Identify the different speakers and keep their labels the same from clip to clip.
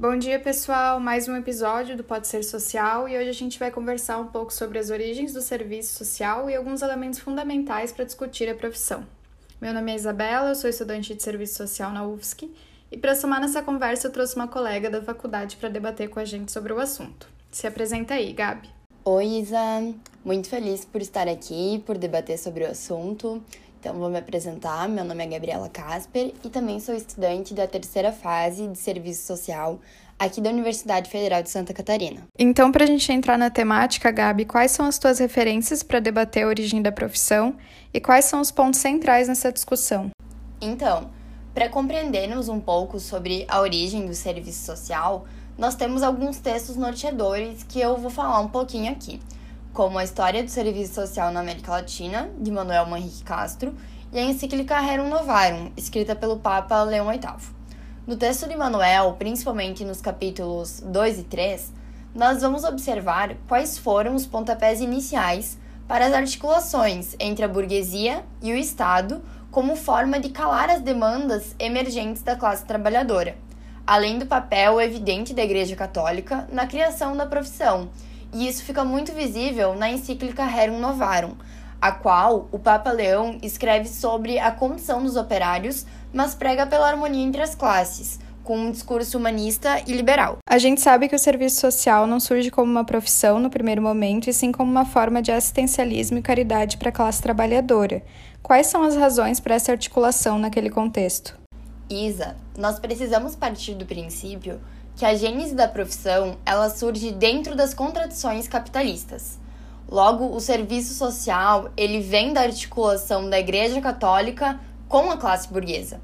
Speaker 1: Bom dia, pessoal! Mais um episódio do Pode Ser Social e hoje a gente vai conversar um pouco sobre as origens do serviço social e alguns elementos fundamentais para discutir a profissão. Meu nome é Isabela, eu sou estudante de serviço social na UFSC e para somar nessa conversa eu trouxe uma colega da faculdade para debater com a gente sobre o assunto. Se apresenta aí, Gabi.
Speaker 2: Oi, Isa! Muito feliz por estar aqui, por debater sobre o assunto. Então, vou me apresentar. Meu nome é Gabriela Casper e também sou estudante da terceira fase de serviço social aqui da Universidade Federal de Santa Catarina.
Speaker 1: Então, para a gente entrar na temática, Gabi, quais são as tuas referências para debater a origem da profissão e quais são os pontos centrais nessa discussão?
Speaker 2: Então, para compreendermos um pouco sobre a origem do serviço social, nós temos alguns textos norteadores que eu vou falar um pouquinho aqui como a História do Serviço Social na América Latina, de Manuel Manrique Castro, e a encíclica Rerum Novarum, escrita pelo Papa Leão VIII. No texto de Manuel, principalmente nos capítulos 2 e 3, nós vamos observar quais foram os pontapés iniciais para as articulações entre a burguesia e o Estado como forma de calar as demandas emergentes da classe trabalhadora, além do papel evidente da Igreja Católica na criação da profissão e isso fica muito visível na encíclica Rerum Novarum, a qual o Papa Leão escreve sobre a condição dos operários, mas prega pela harmonia entre as classes, com um discurso humanista e liberal.
Speaker 1: A gente sabe que o serviço social não surge como uma profissão no primeiro momento, e sim como uma forma de assistencialismo e caridade para a classe trabalhadora. Quais são as razões para essa articulação naquele contexto?
Speaker 2: Isa, nós precisamos partir do princípio que a gênese da profissão ela surge dentro das contradições capitalistas. Logo, o serviço social ele vem da articulação da Igreja Católica com a classe burguesa.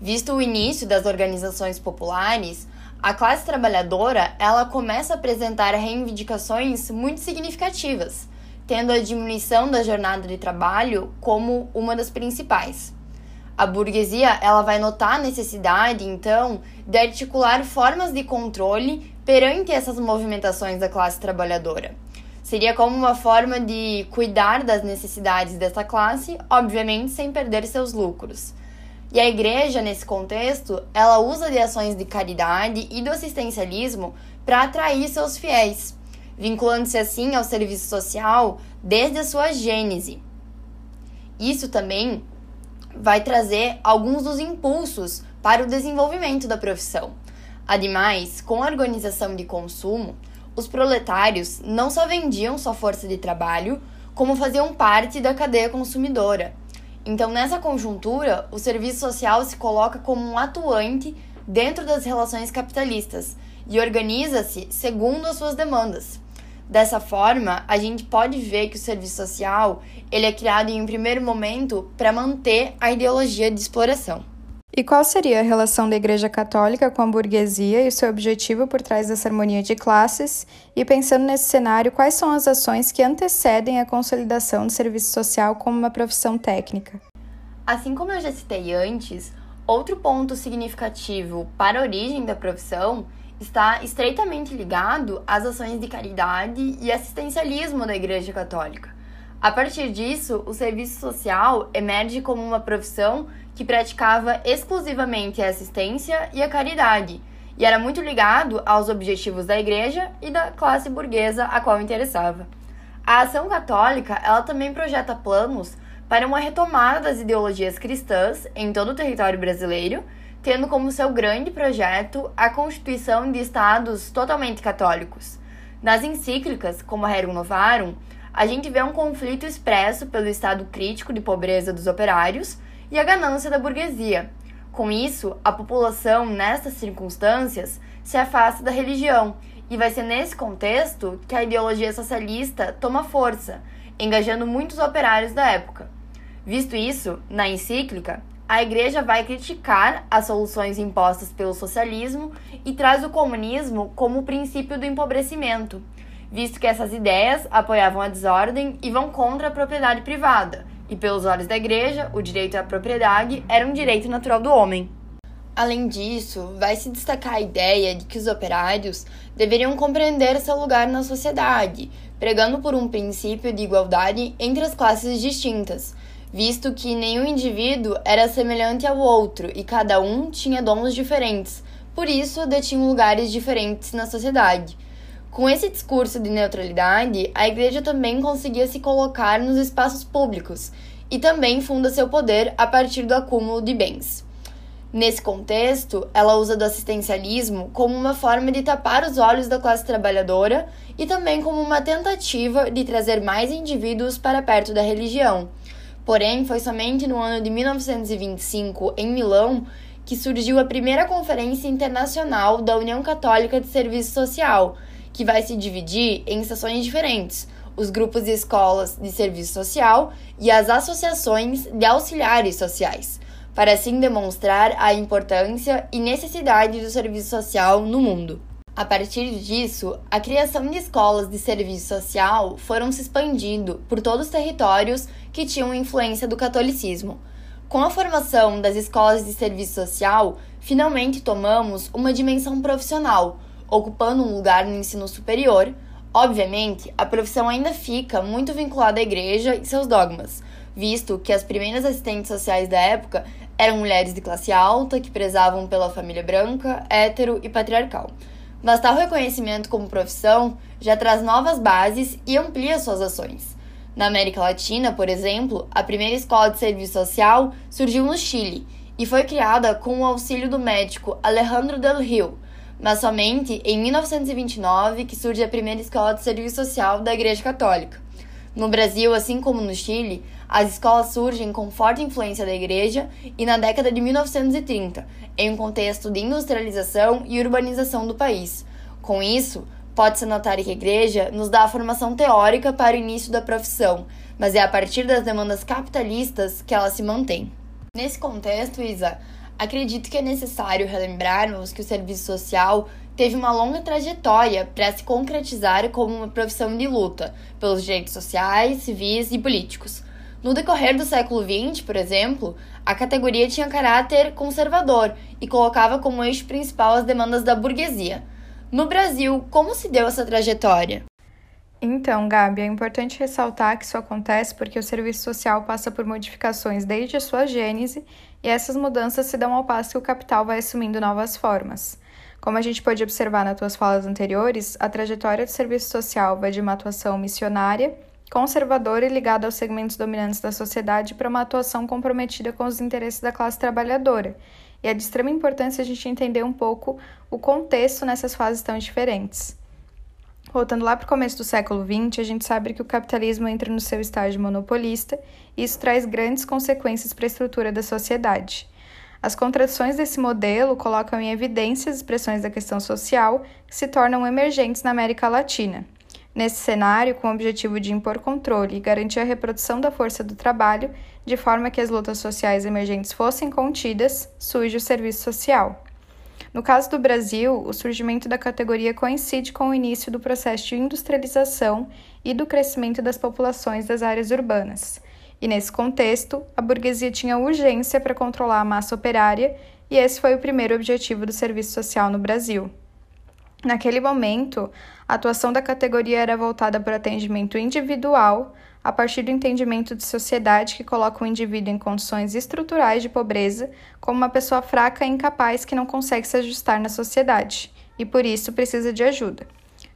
Speaker 2: Visto o início das organizações populares, a classe trabalhadora ela começa a apresentar reivindicações muito significativas, tendo a diminuição da jornada de trabalho como uma das principais. A burguesia ela vai notar a necessidade, então, de articular formas de controle perante essas movimentações da classe trabalhadora. Seria como uma forma de cuidar das necessidades dessa classe, obviamente sem perder seus lucros. E a igreja, nesse contexto, ela usa de ações de caridade e do assistencialismo para atrair seus fiéis, vinculando-se assim ao serviço social desde a sua gênese. Isso também vai trazer alguns dos impulsos para o desenvolvimento da profissão. Ademais, com a organização de consumo, os proletários não só vendiam sua força de trabalho, como faziam parte da cadeia consumidora. Então, nessa conjuntura, o serviço social se coloca como um atuante dentro das relações capitalistas e organiza-se segundo as suas demandas. Dessa forma, a gente pode ver que o serviço social ele é criado em um primeiro momento para manter a ideologia de exploração.
Speaker 1: E qual seria a relação da Igreja Católica com a burguesia e o seu objetivo por trás dessa harmonia de classes? E pensando nesse cenário, quais são as ações que antecedem a consolidação do serviço social como uma profissão técnica?
Speaker 2: Assim como eu já citei antes, outro ponto significativo para a origem da profissão está estreitamente ligado às ações de caridade e assistencialismo da Igreja Católica. A partir disso, o serviço social emerge como uma profissão que praticava exclusivamente a assistência e a caridade, e era muito ligado aos objetivos da igreja e da classe burguesa a qual interessava. A ação católica, ela também projeta planos para uma retomada das ideologias cristãs em todo o território brasileiro tendo como seu grande projeto a constituição de estados totalmente católicos. Nas encíclicas, como a Rerum Novarum, a gente vê um conflito expresso pelo estado crítico de pobreza dos operários e a ganância da burguesia. Com isso, a população, nestas circunstâncias, se afasta da religião, e vai ser nesse contexto que a ideologia socialista toma força, engajando muitos operários da época. Visto isso, na encíclica, a igreja vai criticar as soluções impostas pelo socialismo e traz o comunismo como o princípio do empobrecimento, visto que essas ideias apoiavam a desordem e vão contra a propriedade privada, e pelos olhos da igreja, o direito à propriedade era um direito natural do homem. Além disso, vai se destacar a ideia de que os operários deveriam compreender seu lugar na sociedade, pregando por um princípio de igualdade entre as classes distintas, visto que nenhum indivíduo era semelhante ao outro e cada um tinha dons diferentes, por isso detinham lugares diferentes na sociedade. Com esse discurso de neutralidade, a igreja também conseguia se colocar nos espaços públicos e também funda seu poder a partir do acúmulo de bens. Nesse contexto, ela usa do assistencialismo como uma forma de tapar os olhos da classe trabalhadora e também como uma tentativa de trazer mais indivíduos para perto da religião. Porém, foi somente no ano de 1925, em Milão, que surgiu a primeira Conferência Internacional da União Católica de Serviço Social, que vai se dividir em seções diferentes, os grupos de escolas de serviço social e as associações de auxiliares sociais, para assim demonstrar a importância e necessidade do serviço social no mundo. A partir disso, a criação de escolas de serviço social foram se expandindo por todos os territórios que tinham influência do catolicismo. Com a formação das escolas de serviço social, finalmente tomamos uma dimensão profissional, ocupando um lugar no ensino superior. Obviamente, a profissão ainda fica muito vinculada à igreja e seus dogmas, visto que as primeiras assistentes sociais da época eram mulheres de classe alta que prezavam pela família branca, hétero e patriarcal. Mas tal reconhecimento como profissão já traz novas bases e amplia suas ações. Na América Latina, por exemplo, a primeira escola de serviço social surgiu no Chile e foi criada com o auxílio do médico Alejandro del Rio, mas somente em 1929 que surge a primeira escola de serviço social da Igreja Católica. No Brasil, assim como no Chile, as escolas surgem com forte influência da igreja e na década de 1930, em um contexto de industrialização e urbanização do país. Com isso, pode-se notar que a igreja nos dá a formação teórica para o início da profissão, mas é a partir das demandas capitalistas que ela se mantém. Nesse contexto, Isa, acredito que é necessário relembrarmos que o serviço social teve uma longa trajetória para se concretizar como uma profissão de luta pelos direitos sociais, civis e políticos. No decorrer do século XX, por exemplo, a categoria tinha caráter conservador e colocava como eixo principal as demandas da burguesia. No Brasil, como se deu essa trajetória?
Speaker 1: Então, Gabi, é importante ressaltar que isso acontece porque o serviço social passa por modificações desde a sua gênese e essas mudanças se dão ao passo que o capital vai assumindo novas formas. Como a gente pode observar nas tuas falas anteriores, a trajetória do serviço social vai de uma atuação missionária conservadora e ligada aos segmentos dominantes da sociedade para uma atuação comprometida com os interesses da classe trabalhadora. E é de extrema importância a gente entender um pouco o contexto nessas fases tão diferentes. Voltando lá para o começo do século XX, a gente sabe que o capitalismo entra no seu estágio monopolista e isso traz grandes consequências para a estrutura da sociedade. As contradições desse modelo colocam em evidência as expressões da questão social que se tornam emergentes na América Latina. Nesse cenário, com o objetivo de impor controle e garantir a reprodução da força do trabalho, de forma que as lutas sociais emergentes fossem contidas, surge o serviço social. No caso do Brasil, o surgimento da categoria coincide com o início do processo de industrialização e do crescimento das populações das áreas urbanas. E nesse contexto, a burguesia tinha urgência para controlar a massa operária, e esse foi o primeiro objetivo do serviço social no Brasil. Naquele momento, a atuação da categoria era voltada para o atendimento individual, a partir do entendimento de sociedade que coloca o indivíduo em condições estruturais de pobreza como uma pessoa fraca e incapaz que não consegue se ajustar na sociedade e por isso precisa de ajuda.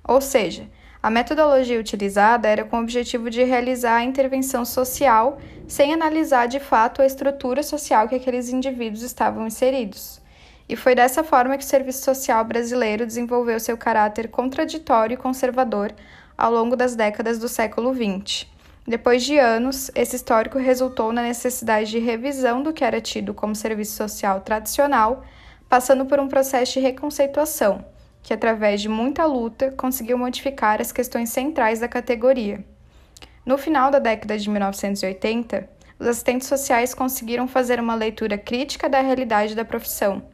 Speaker 1: Ou seja, a metodologia utilizada era com o objetivo de realizar a intervenção social sem analisar de fato a estrutura social que aqueles indivíduos estavam inseridos. E foi dessa forma que o serviço social brasileiro desenvolveu seu caráter contraditório e conservador ao longo das décadas do século XX. Depois de anos, esse histórico resultou na necessidade de revisão do que era tido como serviço social tradicional, passando por um processo de reconceituação, que, através de muita luta, conseguiu modificar as questões centrais da categoria. No final da década de 1980, os assistentes sociais conseguiram fazer uma leitura crítica da realidade da profissão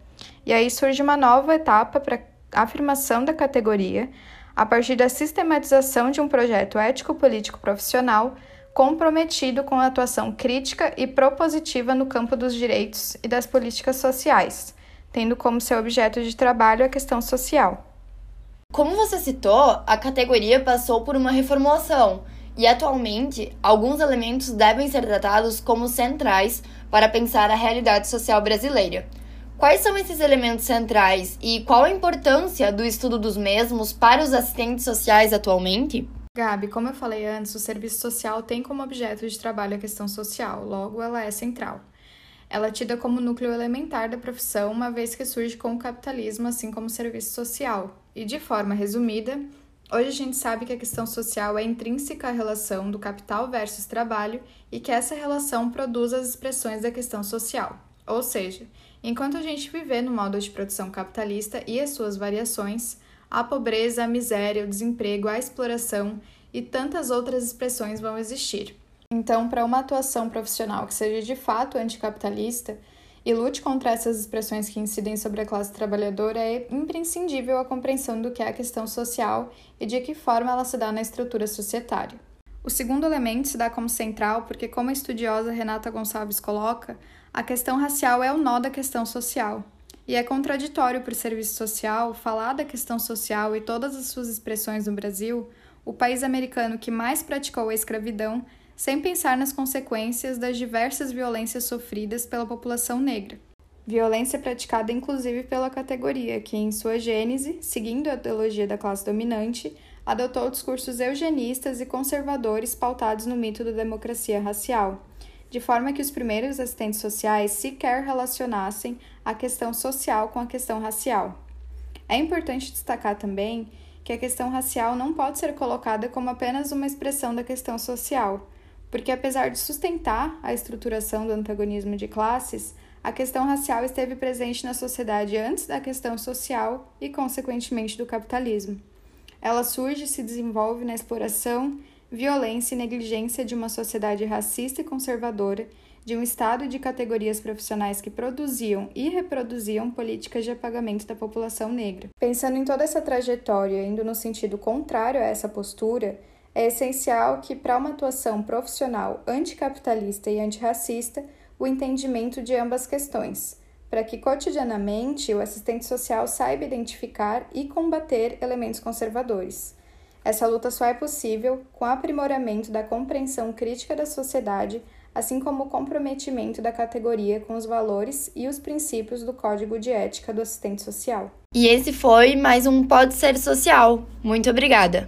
Speaker 1: e aí surge uma nova etapa para a afirmação da categoria, a partir da sistematização de um projeto ético-político profissional comprometido com a atuação crítica e propositiva no campo dos direitos e das políticas sociais, tendo como seu objeto de trabalho a questão social.
Speaker 2: Como você citou, a categoria passou por uma reformulação e atualmente alguns elementos devem ser tratados como centrais para pensar a realidade social brasileira. Quais são esses elementos centrais e qual a importância do estudo dos mesmos para os assistentes sociais atualmente?
Speaker 1: Gabi, como eu falei antes, o serviço social tem como objeto de trabalho a questão social, logo ela é central. Ela é tida como núcleo elementar da profissão, uma vez que surge com o capitalismo, assim como o serviço social. E de forma resumida, hoje a gente sabe que a questão social é intrínseca à relação do capital versus trabalho e que essa relação produz as expressões da questão social. Ou seja, Enquanto a gente viver no modo de produção capitalista e as suas variações, a pobreza, a miséria, o desemprego, a exploração e tantas outras expressões vão existir. Então, para uma atuação profissional que seja de fato anticapitalista e lute contra essas expressões que incidem sobre a classe trabalhadora, é imprescindível a compreensão do que é a questão social e de que forma ela se dá na estrutura societária. O segundo elemento se dá como central porque, como a estudiosa Renata Gonçalves coloca, a questão racial é o nó da questão social. E é contraditório para o serviço social falar da questão social e todas as suas expressões no Brasil, o país americano que mais praticou a escravidão, sem pensar nas consequências das diversas violências sofridas pela população negra. Violência praticada inclusive pela categoria, que, em sua gênese, seguindo a ideologia da classe dominante, adotou discursos eugenistas e conservadores pautados no mito da democracia racial de forma que os primeiros assistentes sociais sequer relacionassem a questão social com a questão racial. É importante destacar também que a questão racial não pode ser colocada como apenas uma expressão da questão social, porque apesar de sustentar a estruturação do antagonismo de classes, a questão racial esteve presente na sociedade antes da questão social e, consequentemente, do capitalismo. Ela surge e se desenvolve na exploração violência e negligência de uma sociedade racista e conservadora, de um Estado e de categorias profissionais que produziam e reproduziam políticas de apagamento da população negra. Pensando em toda essa trajetória, indo no sentido contrário a essa postura, é essencial que, para uma atuação profissional anticapitalista e antirracista, o entendimento de ambas questões, para que cotidianamente o assistente social saiba identificar e combater elementos conservadores. Essa luta só é possível com o aprimoramento da compreensão crítica da sociedade, assim como o comprometimento da categoria com os valores e os princípios do Código de Ética do Assistente Social.
Speaker 2: E esse foi mais um Pode Ser Social. Muito obrigada!